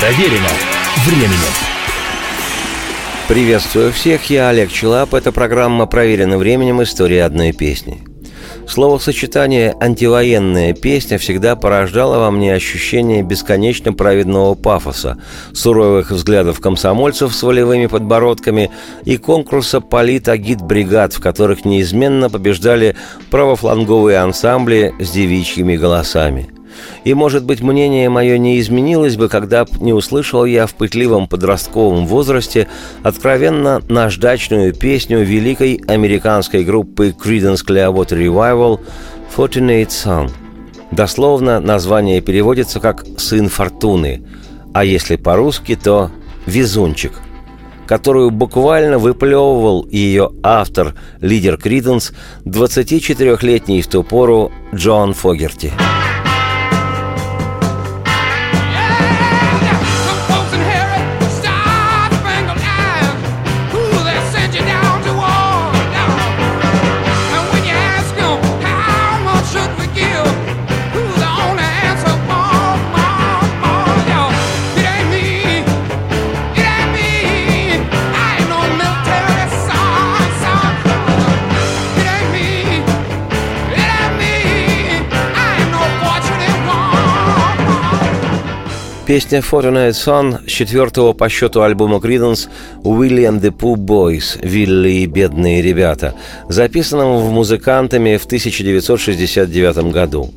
Проверено временем. Приветствую всех, я Олег Челап. Это программа «Проверено временем. История одной песни». Словосочетание «антивоенная песня» всегда порождало во мне ощущение бесконечно праведного пафоса, суровых взглядов комсомольцев с волевыми подбородками и конкурса полит-агит-бригад, в которых неизменно побеждали правофланговые ансамбли с девичьими голосами – и, может быть, мнение мое не изменилось бы, когда б не услышал я в пытливом подростковом возрасте откровенно наждачную песню великой американской группы Creedence Clearwater Revival «Fortunate Son». Дословно название переводится как «сын фортуны», а если по-русски, то «везунчик», которую буквально выплевывал ее автор, лидер Криденс, 24-летний в ту пору Джон Фогерти. Песня «Fortunate Son» с четвертого по счету альбома Криденс «Уильям the Pooh Boys» «Вилли и бедные ребята», записанном в музыкантами в 1969 году.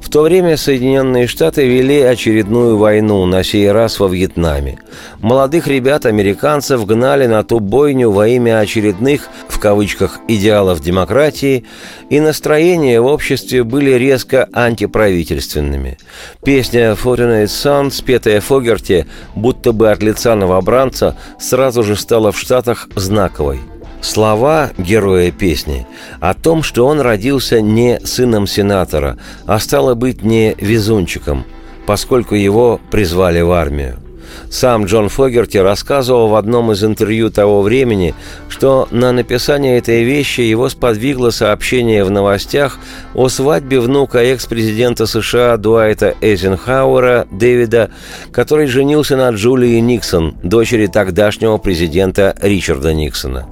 В то время Соединенные Штаты вели очередную войну, на сей раз во Вьетнаме. Молодых ребят-американцев гнали на ту бойню во имя очередных, в кавычках, идеалов демократии, и настроения в обществе были резко антиправительственными. Песня «Fortunate Son», спетая Фогерти, будто бы от лица новобранца, сразу же стала в Штатах знаковой – Слова героя песни о том, что он родился не сыном сенатора, а стало быть не везунчиком, поскольку его призвали в армию. Сам Джон Фогерти рассказывал в одном из интервью того времени, что на написание этой вещи его сподвигло сообщение в новостях о свадьбе внука экс-президента США Дуайта Эйзенхауэра Дэвида, который женился на Джулии Никсон, дочери тогдашнего президента Ричарда Никсона.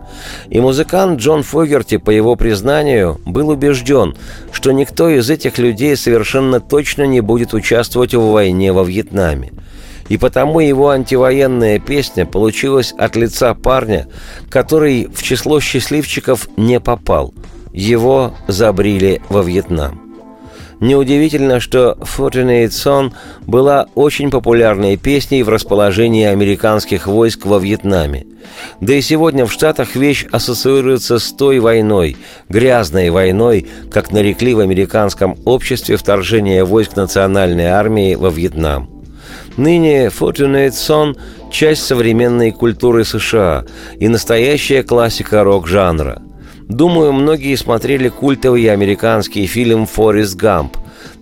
И музыкант Джон Фогерти, по его признанию, был убежден, что никто из этих людей совершенно точно не будет участвовать в войне во Вьетнаме и потому его антивоенная песня получилась от лица парня, который в число счастливчиков не попал. Его забрили во Вьетнам. Неудивительно, что «Fortunate Son» была очень популярной песней в расположении американских войск во Вьетнаме. Да и сегодня в Штатах вещь ассоциируется с той войной, грязной войной, как нарекли в американском обществе вторжение войск национальной армии во Вьетнам. Ныне Fortunate Son – часть современной культуры США и настоящая классика рок-жанра. Думаю, многие смотрели культовый американский фильм «Форест Гамп».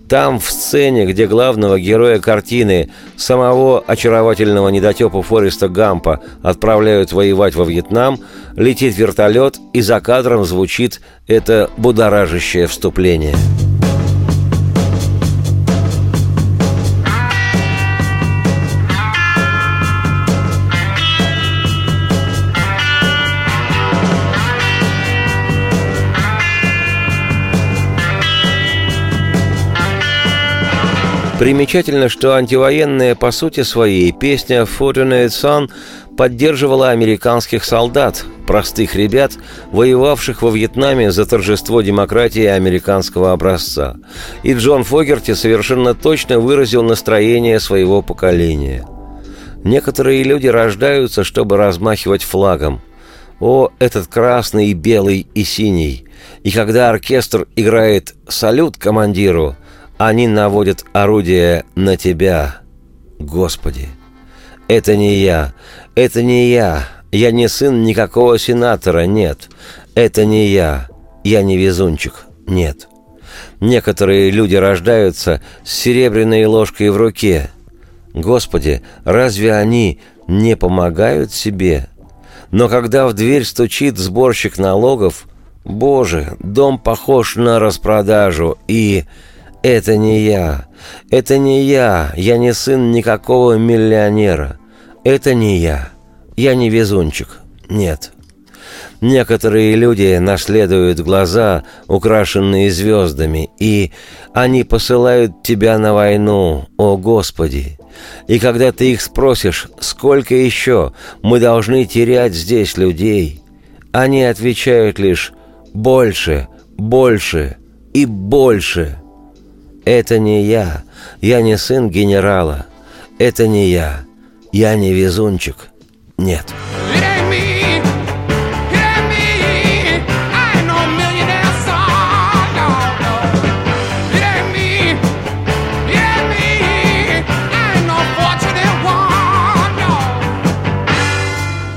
Там, в сцене, где главного героя картины, самого очаровательного недотепа Фореста Гампа, отправляют воевать во Вьетнам, летит вертолет, и за кадром звучит это будоражащее вступление – Примечательно, что антивоенная по сути своей песня «Fortunate Son» поддерживала американских солдат, простых ребят, воевавших во Вьетнаме за торжество демократии американского образца. И Джон Фогерти совершенно точно выразил настроение своего поколения. Некоторые люди рождаются, чтобы размахивать флагом. О, этот красный, белый и синий! И когда оркестр играет «Салют командиру», они наводят орудие на тебя, Господи. Это не я, это не я, я не сын никакого сенатора, нет. Это не я, я не везунчик, нет. Некоторые люди рождаются с серебряной ложкой в руке. Господи, разве они не помогают себе? Но когда в дверь стучит сборщик налогов, Боже, дом похож на распродажу, и Это не я. Это не я. Я не сын никакого миллионера. Это не я. Я не везунчик. Нет. Некоторые люди наследуют глаза, украшенные звездами, и они посылают тебя на войну, о Господи. И когда ты их спросишь, сколько еще мы должны терять здесь людей, они отвечают лишь «больше, больше и больше». Это не я, я не сын генерала. Это не я, я не везунчик. Нет.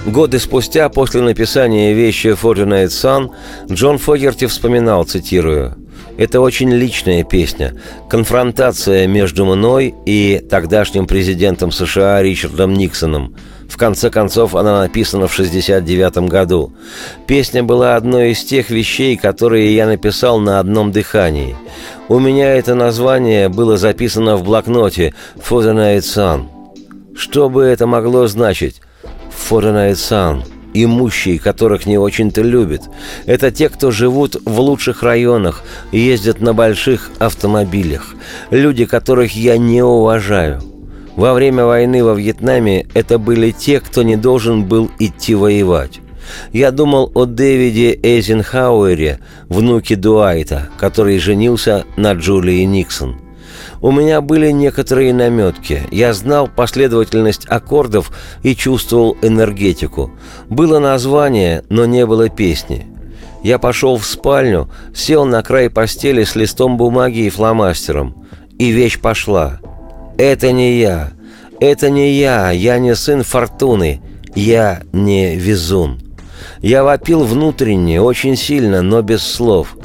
Годы спустя, после написания вещи «Fortunate Son», Джон Фогерти вспоминал, цитирую, «Это очень личная песня, конфронтация между мной и тогдашним президентом США Ричардом Никсоном. В конце концов, она написана в 69 году. Песня была одной из тех вещей, которые я написал на одном дыхании. У меня это название было записано в блокноте «Fortunate Son». Что бы это могло значить? Fortnite Sun, имущие, которых не очень-то любят. Это те, кто живут в лучших районах ездят на больших автомобилях. Люди, которых я не уважаю. Во время войны во Вьетнаме это были те, кто не должен был идти воевать. Я думал о Дэвиде Эйзенхауэре, внуке Дуайта, который женился на Джулии Никсон. У меня были некоторые наметки. Я знал последовательность аккордов и чувствовал энергетику. Было название, но не было песни. Я пошел в спальню, сел на край постели с листом бумаги и фломастером. И вещь пошла. «Это не я. Это не я. Я не сын Фортуны. Я не везун». Я вопил внутренне, очень сильно, но без слов.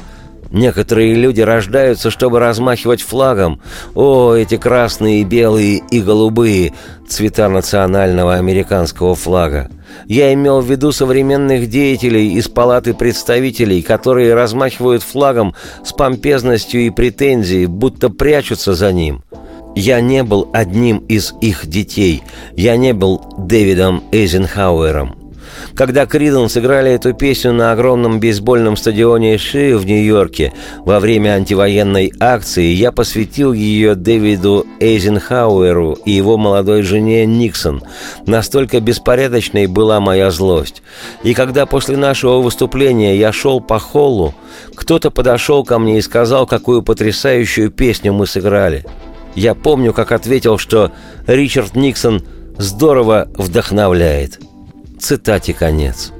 Некоторые люди рождаются, чтобы размахивать флагом. О, эти красные, белые и голубые цвета национального американского флага. Я имел в виду современных деятелей из палаты представителей, которые размахивают флагом с помпезностью и претензией, будто прячутся за ним. Я не был одним из их детей. Я не был Дэвидом Эйзенхауэром. Когда Криден сыграли эту песню на огромном бейсбольном стадионе Ши в Нью-Йорке во время антивоенной акции, я посвятил ее Дэвиду Эйзенхауэру и его молодой жене Никсон. Настолько беспорядочной была моя злость. И когда после нашего выступления я шел по холлу, кто-то подошел ко мне и сказал, какую потрясающую песню мы сыграли. Я помню, как ответил, что Ричард Никсон здорово вдохновляет. Цитате конец.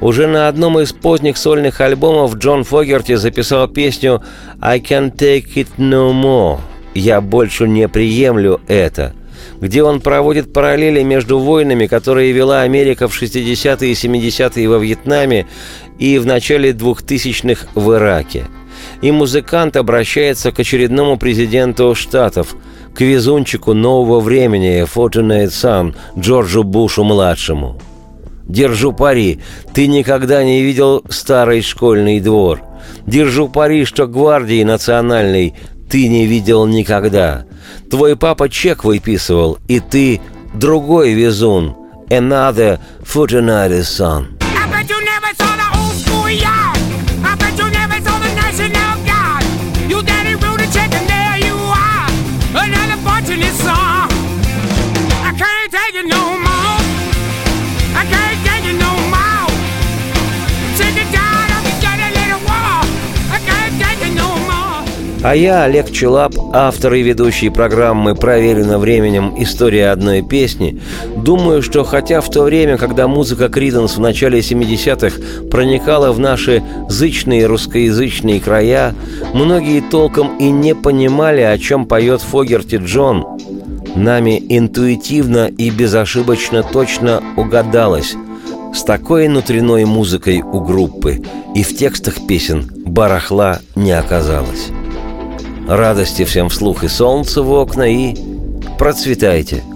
Уже на одном из поздних сольных альбомов Джон Фогерти записал песню «I can't take it no more» «Я больше не приемлю это», где он проводит параллели между войнами, которые вела Америка в 60-е и 70-е во Вьетнаме и в начале 2000-х в Ираке. И музыкант обращается к очередному президенту Штатов – к везунчику нового времени Fortunate Son Джорджу Бушу-младшему. Держу пари, ты никогда не видел старый школьный двор. Держу пари, что гвардии национальной ты не видел никогда. Твой папа чек выписывал, и ты другой везун. Another Fortunate Son. А я, Олег Челап, автор и ведущий программы «Проверено временем. История одной песни», думаю, что хотя в то время, когда музыка Криденс в начале 70-х проникала в наши зычные русскоязычные края, многие толком и не понимали, о чем поет Фогерти Джон. Нами интуитивно и безошибочно точно угадалось – с такой внутренной музыкой у группы и в текстах песен барахла не оказалось. Радости всем вслух и солнце в окна и процветайте –